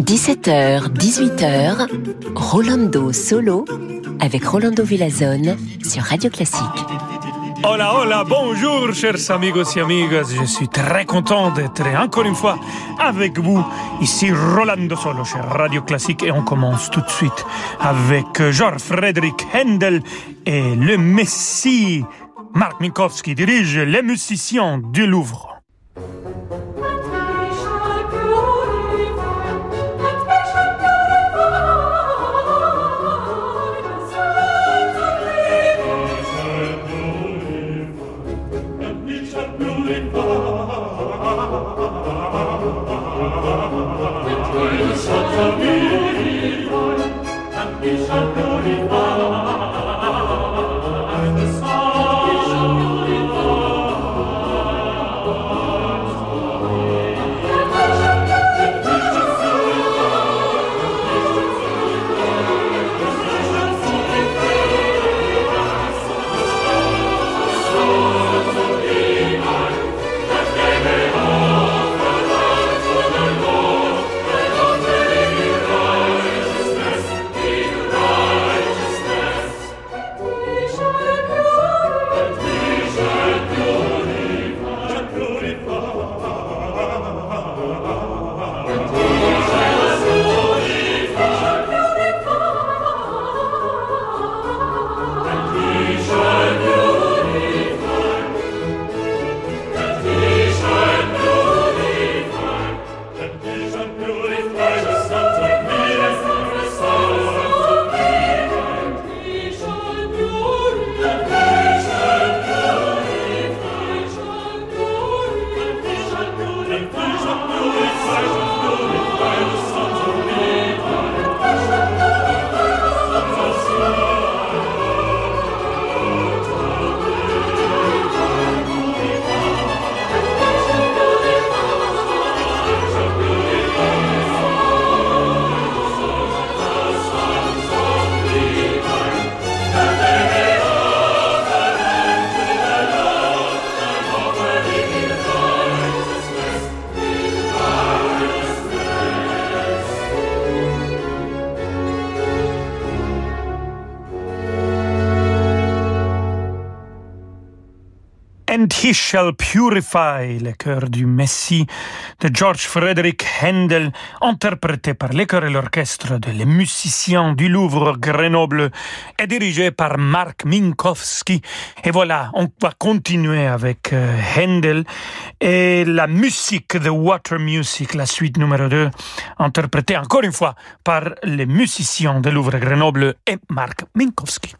17h, 18h, Rolando Solo avec Rolando Villazone sur Radio Classique. Hola, hola, bonjour, chers amigos et amigas. Je suis très content d'être encore une fois avec vous. Ici Rolando Solo sur Radio Classique et on commence tout de suite avec Georges Frédéric Handel et le Messie. Marc Minkowski dirige les musiciens du Louvre. Shall Purify, le chœur du Messie de George Frederick Handel, interprété par les chœurs et l'orchestre de musiciens du Louvre Grenoble et dirigé par Mark Minkowski. Et voilà, on va continuer avec euh, Handel et la musique, The Water Music, la suite numéro 2, interprétée encore une fois par les musiciens de Louvre Grenoble et Mark Minkowski.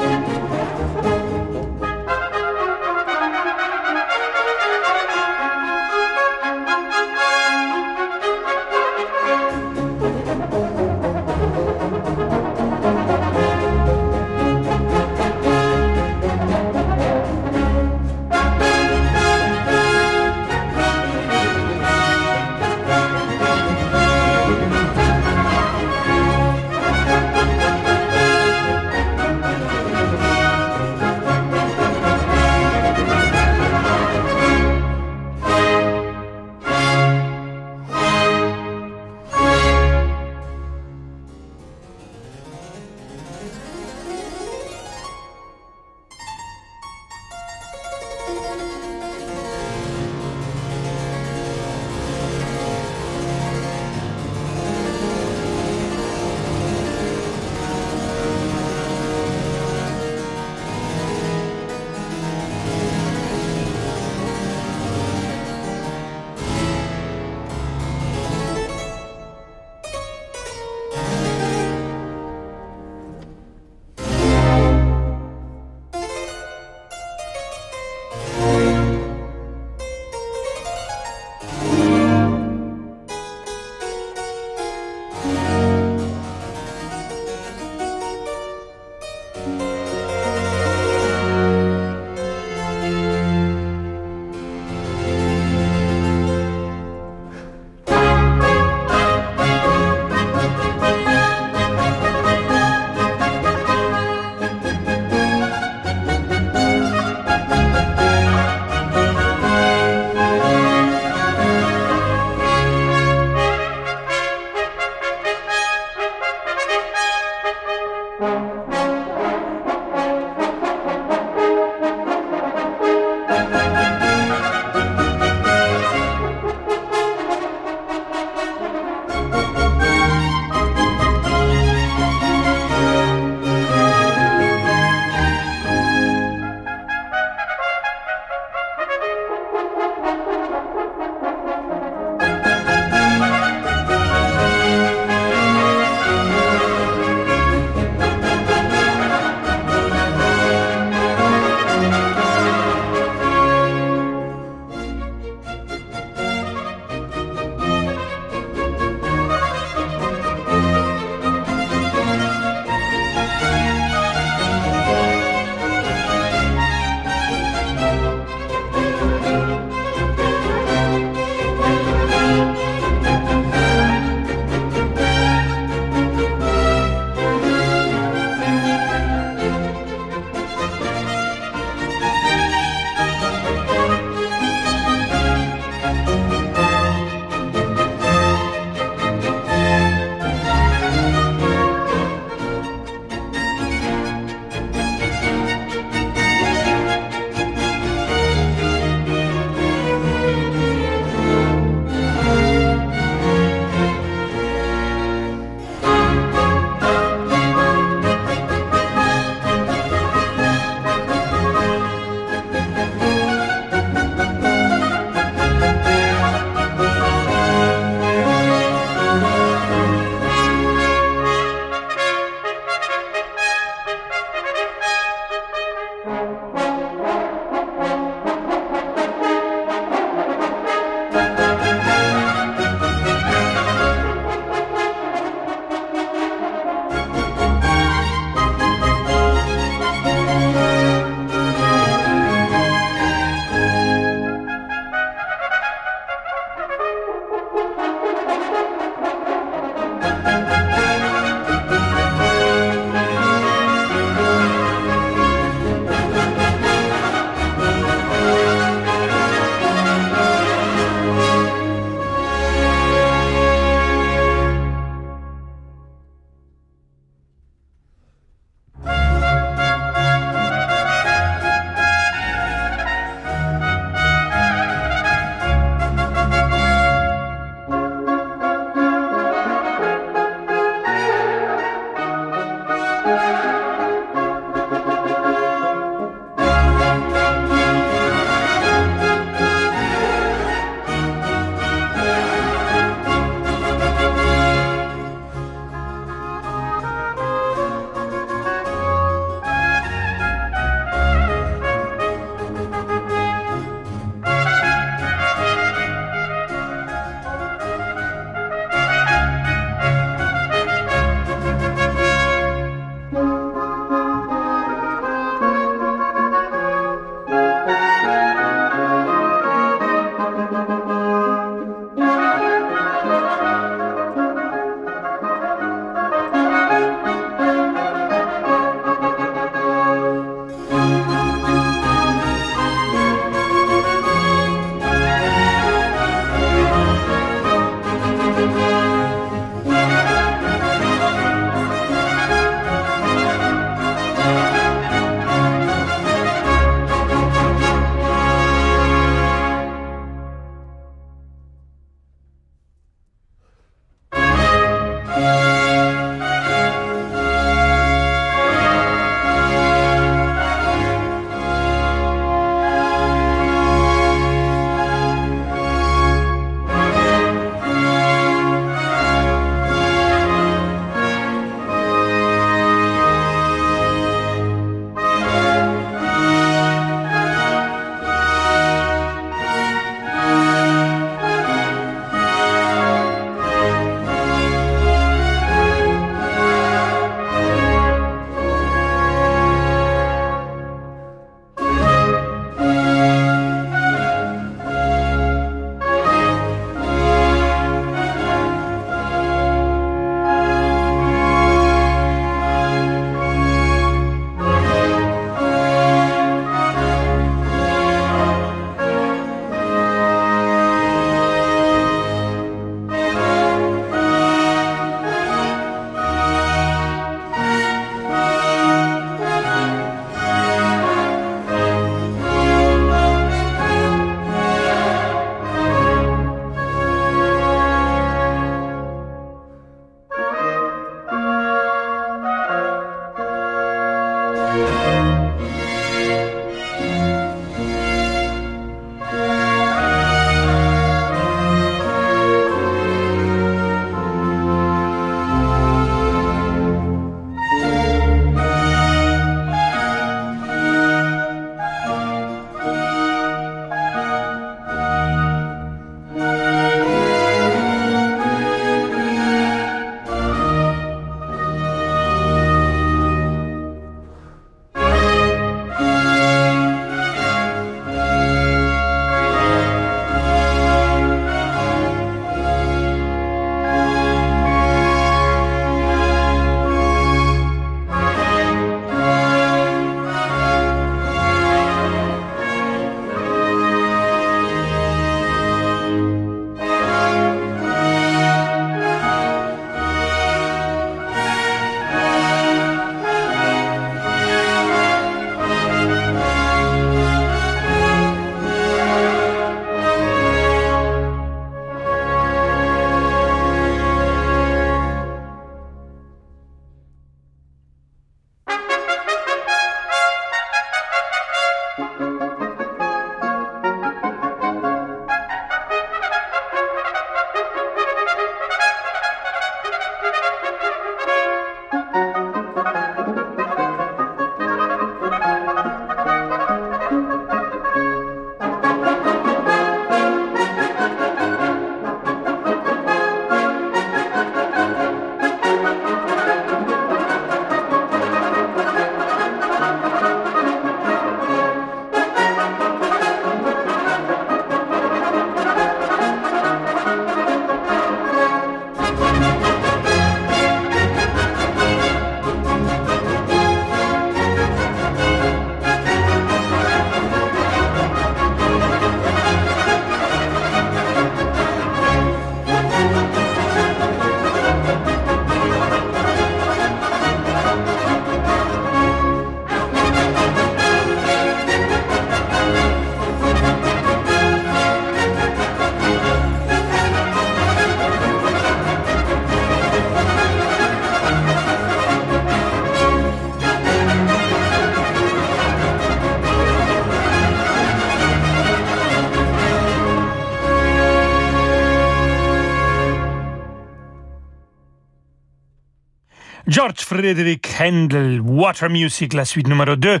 Frédéric Handel, Water Music, la suite numéro 2.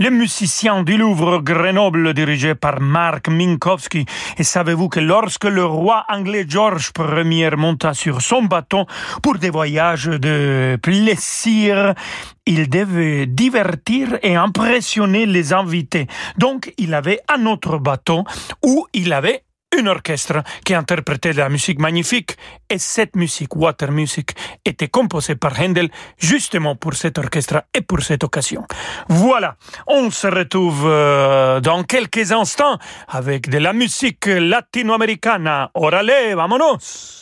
Le musicien du Louvre Grenoble dirigé par Mark Minkowski. Et savez-vous que lorsque le roi anglais George Ier monta sur son bateau pour des voyages de plaisir, il devait divertir et impressionner les invités. Donc, il avait un autre bateau où il avait un orchestre qui interprétait de la musique magnifique et cette musique, Water Music, était composée par Handel justement pour cet orchestre et pour cette occasion. Voilà, on se retrouve euh, dans quelques instants avec de la musique latino-américaine. Orale, vámonos!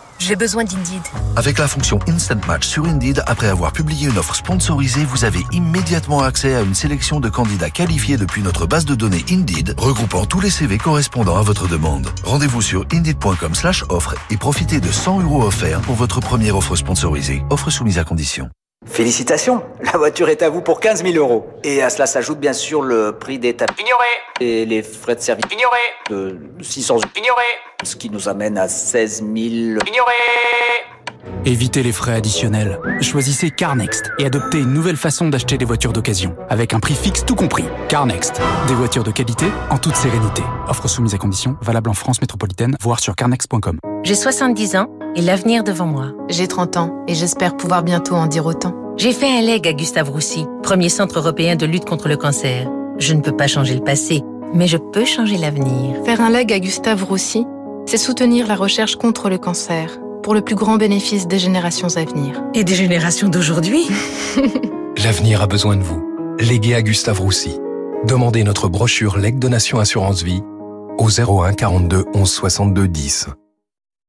J'ai besoin d'Indeed. Avec la fonction Instant Match sur Indeed, après avoir publié une offre sponsorisée, vous avez immédiatement accès à une sélection de candidats qualifiés depuis notre base de données Indeed, regroupant tous les CV correspondant à votre demande. Rendez-vous sur indeed.com slash offre et profitez de 100 euros offerts pour votre première offre sponsorisée. Offre soumise à condition. Félicitations, la voiture est à vous pour 15 000 euros. Et à cela s'ajoute bien sûr le prix des tapis. Ignoré. Et les frais de service. Ignoré. De 600 euros. Ignoré. Ce qui nous amène à 16 000... Ignoré. Évitez les frais additionnels. Choisissez CarNext et adoptez une nouvelle façon d'acheter des voitures d'occasion, avec un prix fixe tout compris. CarNext, des voitures de qualité en toute sérénité. Offre soumise à conditions, valable en France métropolitaine, voire sur carnext.com. J'ai 70 ans et l'avenir devant moi. J'ai 30 ans et j'espère pouvoir bientôt en dire autant. J'ai fait un leg à Gustave Roussy, premier centre européen de lutte contre le cancer. Je ne peux pas changer le passé, mais je peux changer l'avenir. Faire un leg à Gustave Roussy, c'est soutenir la recherche contre le cancer pour le plus grand bénéfice des générations à venir. Et des générations d'aujourd'hui L'avenir a besoin de vous. Léguez à Gustave Roussy. Demandez notre brochure Leg Donation Assurance Vie au 01 42 11 62 10.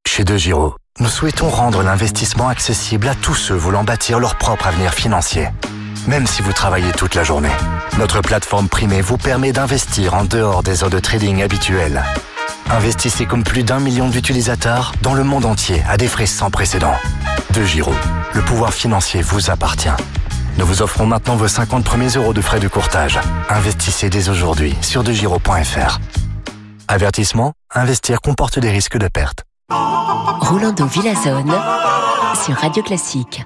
Chez De Giro, nous souhaitons rendre l'investissement accessible à tous ceux voulant bâtir leur propre avenir financier. Même si vous travaillez toute la journée, notre plateforme primée vous permet d'investir en dehors des heures de trading habituelles. Investissez comme plus d'un million d'utilisateurs dans le monde entier à des frais sans précédent. De Giro, le pouvoir financier vous appartient. Nous vous offrons maintenant vos 50 premiers euros de frais de courtage. Investissez dès aujourd'hui sur degiro.fr. Avertissement, investir comporte des risques de perte. Rolando Villazone sur Radio Classique.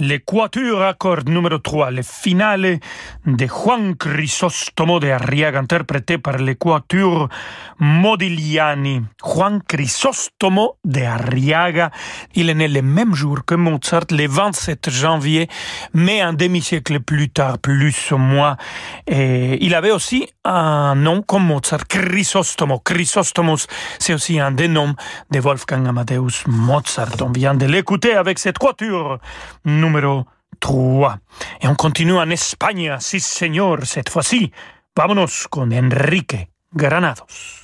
Le quatuor accord numéro 3, le finale de Juan Crisostomo de Arriaga, interprété par le quatuor Modigliani. Juan Crisostomo de Arriaga, il est né le même jour que Mozart, le 27 janvier, mais un demi-siècle plus tard, plus ou moins. Et il avait aussi un nom comme Mozart, Chrysostomo. Chrysostomos, c'est aussi un des noms de Wolfgang Amadeus Mozart. On vient de l'écouter avec cette quatuor numéro 3. Et on continue en Espagne, si señor, cette fois-ci. Vámonos con Enrique Granados.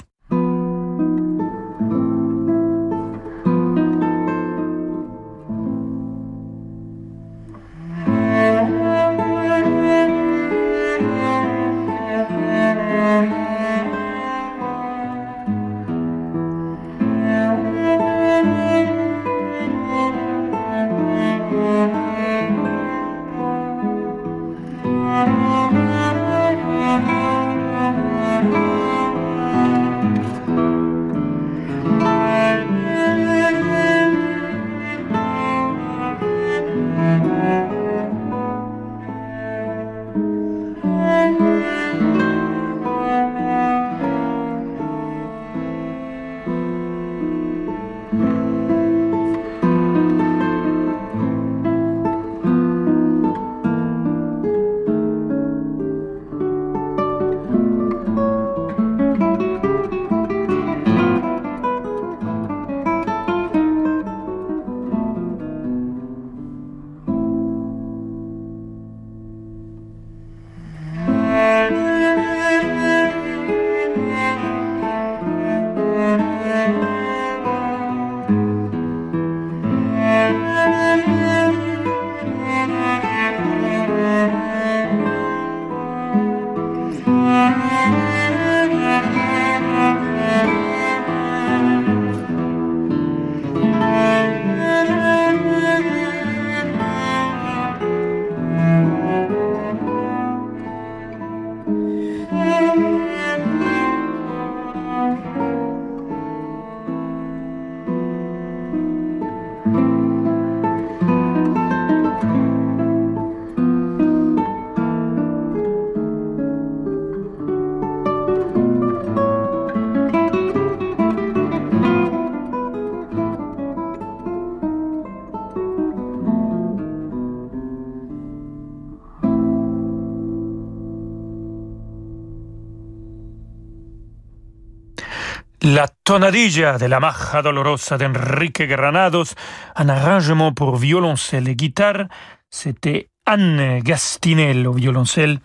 De la Maja Dolorosa d'Enrique Granados, un arrangement pour violoncelle et guitare, c'était Anne Gastinel au violoncelle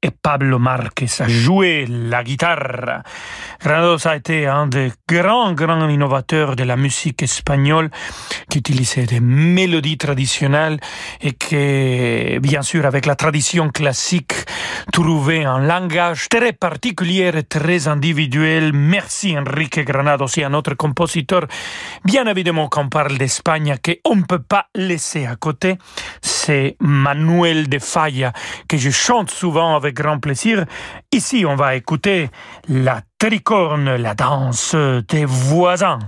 et Pablo Marquez a joué la guitare. Granados a été un des grands, grands innovateurs de la musique espagnole qui utilisait des mélodies traditionnelles et qui, bien sûr, avec la tradition classique, trouvait un langage très particulier et très individuel. Merci Enrique Granados et à notre compositeur. Bien évidemment qu'on parle d'Espagne, qu'on ne peut pas laisser à côté, c'est Manuel de Falla, que je chante souvent avec grand plaisir. Ici, on va écouter la tricorne, la danse des voisins.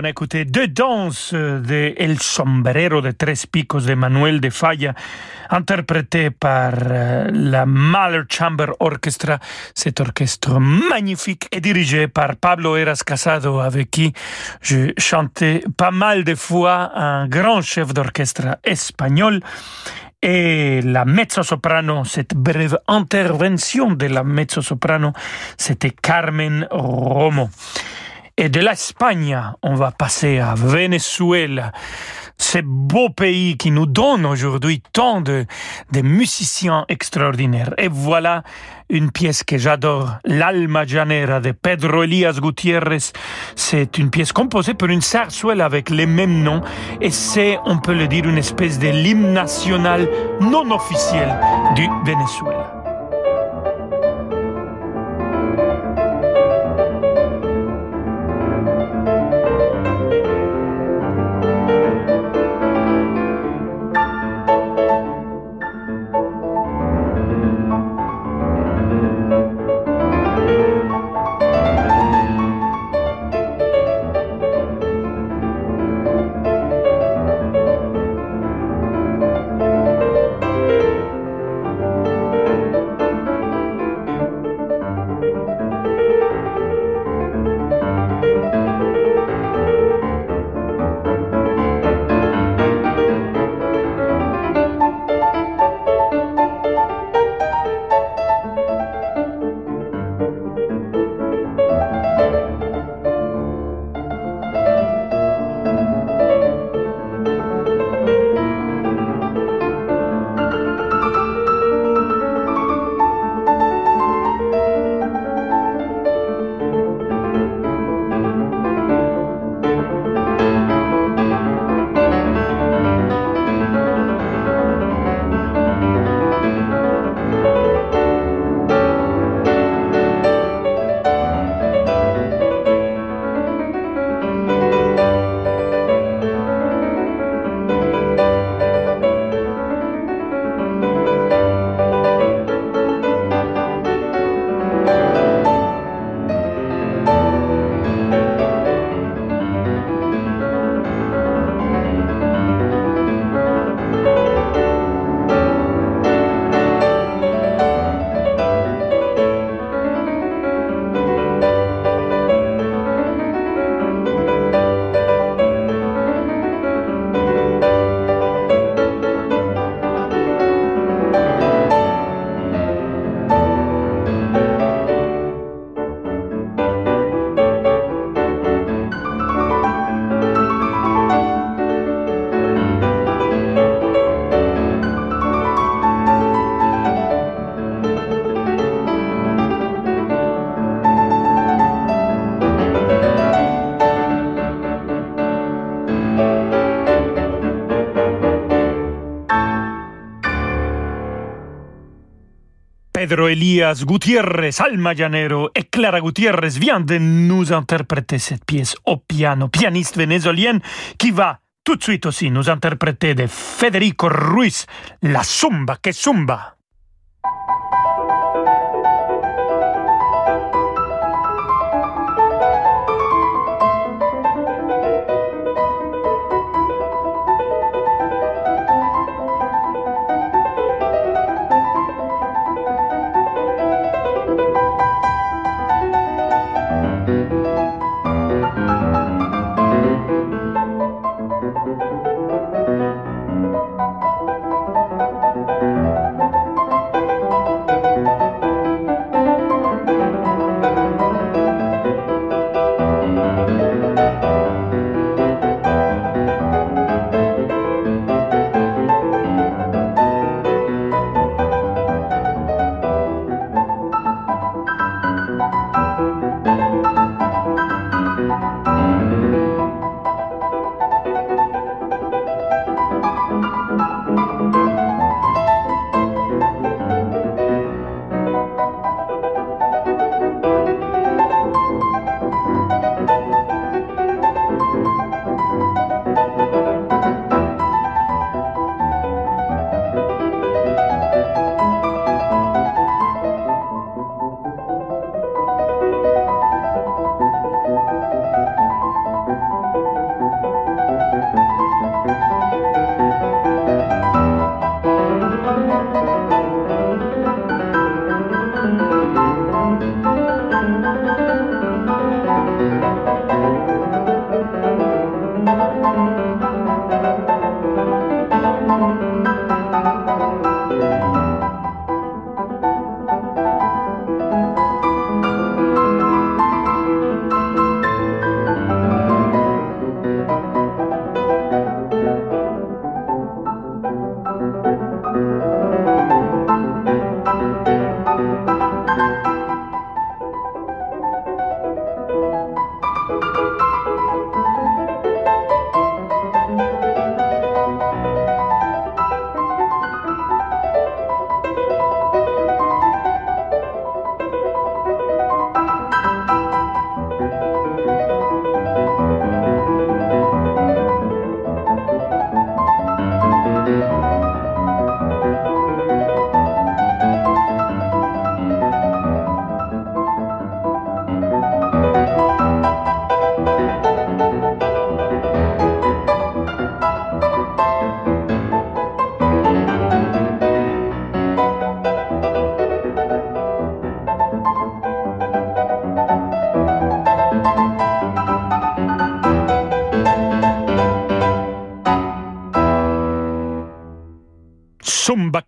On a écouté deux danses de El Sombrero de Tres Picos de Manuel de Falla, interprétées par euh, la Mahler Chamber Orchestra, cet orchestre magnifique et dirigé par Pablo Eras Casado, avec qui je chantais pas mal de fois un grand chef d'orchestre espagnol. Et la mezzo-soprano, cette brève intervention de la mezzo-soprano, c'était Carmen Romo. Et de l'Espagne, on va passer à Venezuela, ce beau pays qui nous donne aujourd'hui tant de, de musiciens extraordinaires. Et voilà une pièce que j'adore, l'Alma Llanera de Pedro Elias Gutiérrez. C'est une pièce composée pour une sarsuelle avec les mêmes noms et c'est, on peut le dire, une espèce de l'hymne national non officiel du Venezuela. Pedro Elias Gutiérrez, Alma Llanero et Clara Gutiérrez viennent de nous interpréter cette pièce au piano, pianiste vénézuélienne qui va tout de suite aussi nous interpréter de Federico Ruiz, la Zumba que Zumba.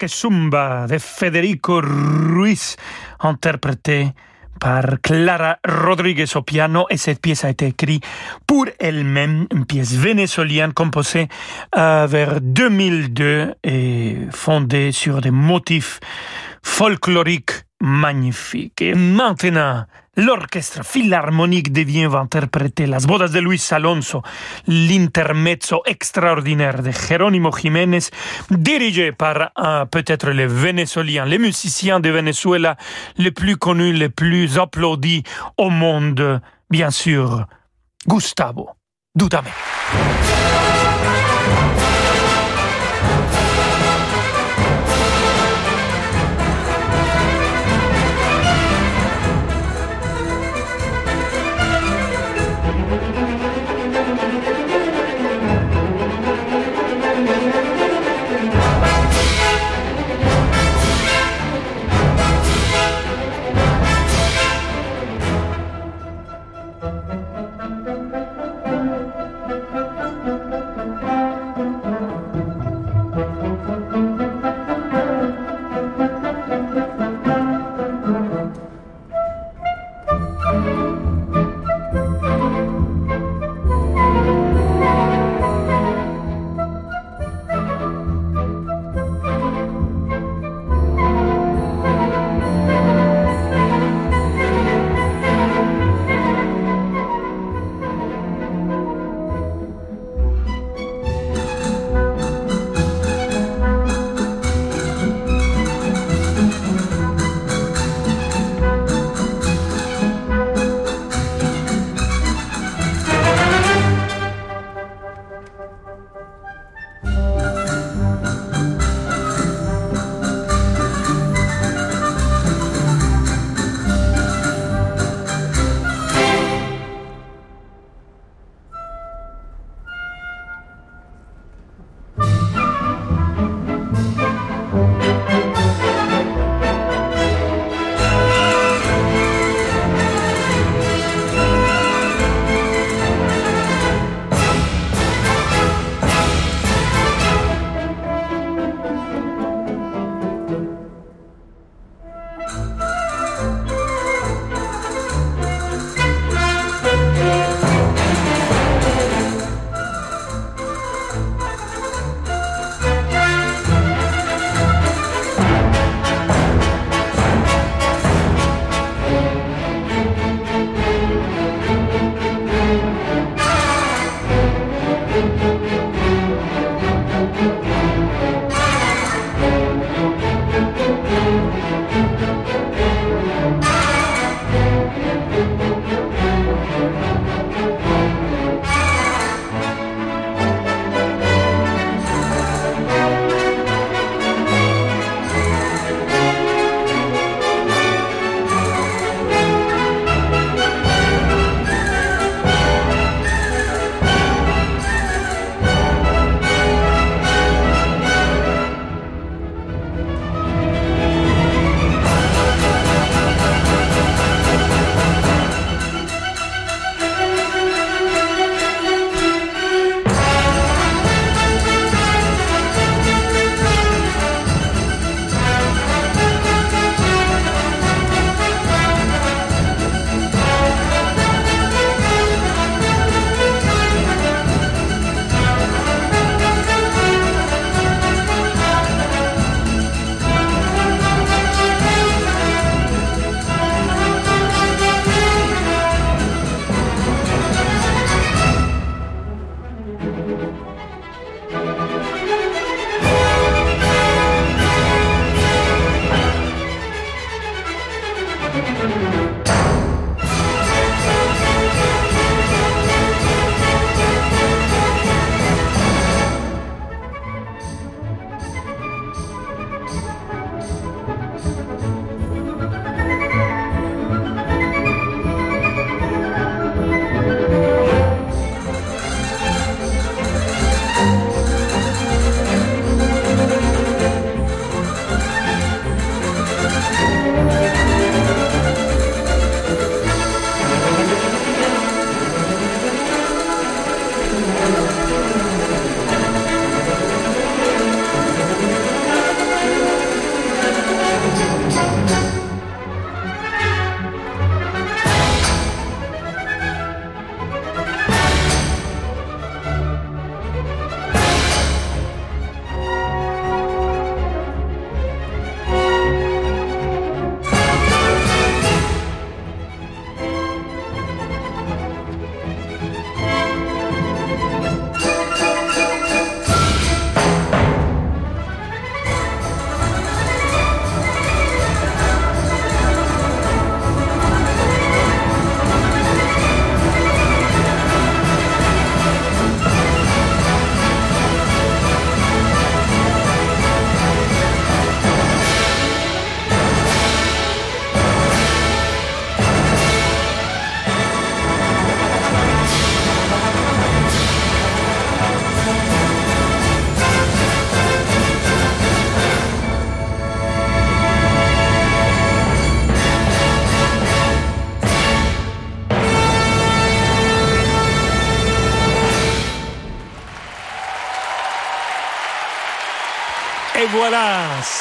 Que de Federico Ruiz, interprété par Clara Rodriguez au piano. Et cette pièce a été écrite pour elle-même, une pièce vénézuélienne composée euh, vers 2002 et fondée sur des motifs folkloriques magnifiques. Et maintenant, L'orchestre philharmonique devient va interpréter Las bodas de Luis Alonso, l'intermezzo extraordinaire de Jerónimo Jiménez, dirigé par peut-être les Vénézuéliens, les musiciens de Venezuela les plus connus, les plus applaudis au monde, bien sûr, Gustavo Dudamel.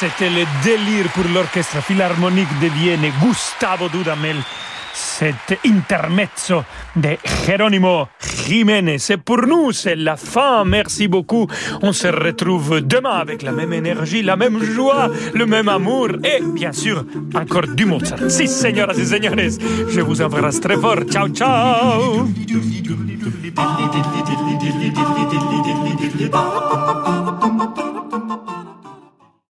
C'était le délire pour l'orchestre philharmonique de Vienne, Gustavo Dudamel. Cet intermezzo de Geronimo Jiménez. Et pour nous, c'est la fin. Merci beaucoup. On se retrouve demain avec la même énergie, la même joie, le même amour et bien sûr encore du Mozart. Si, señoras et señores, je vous embrasse très fort. Ciao, ciao.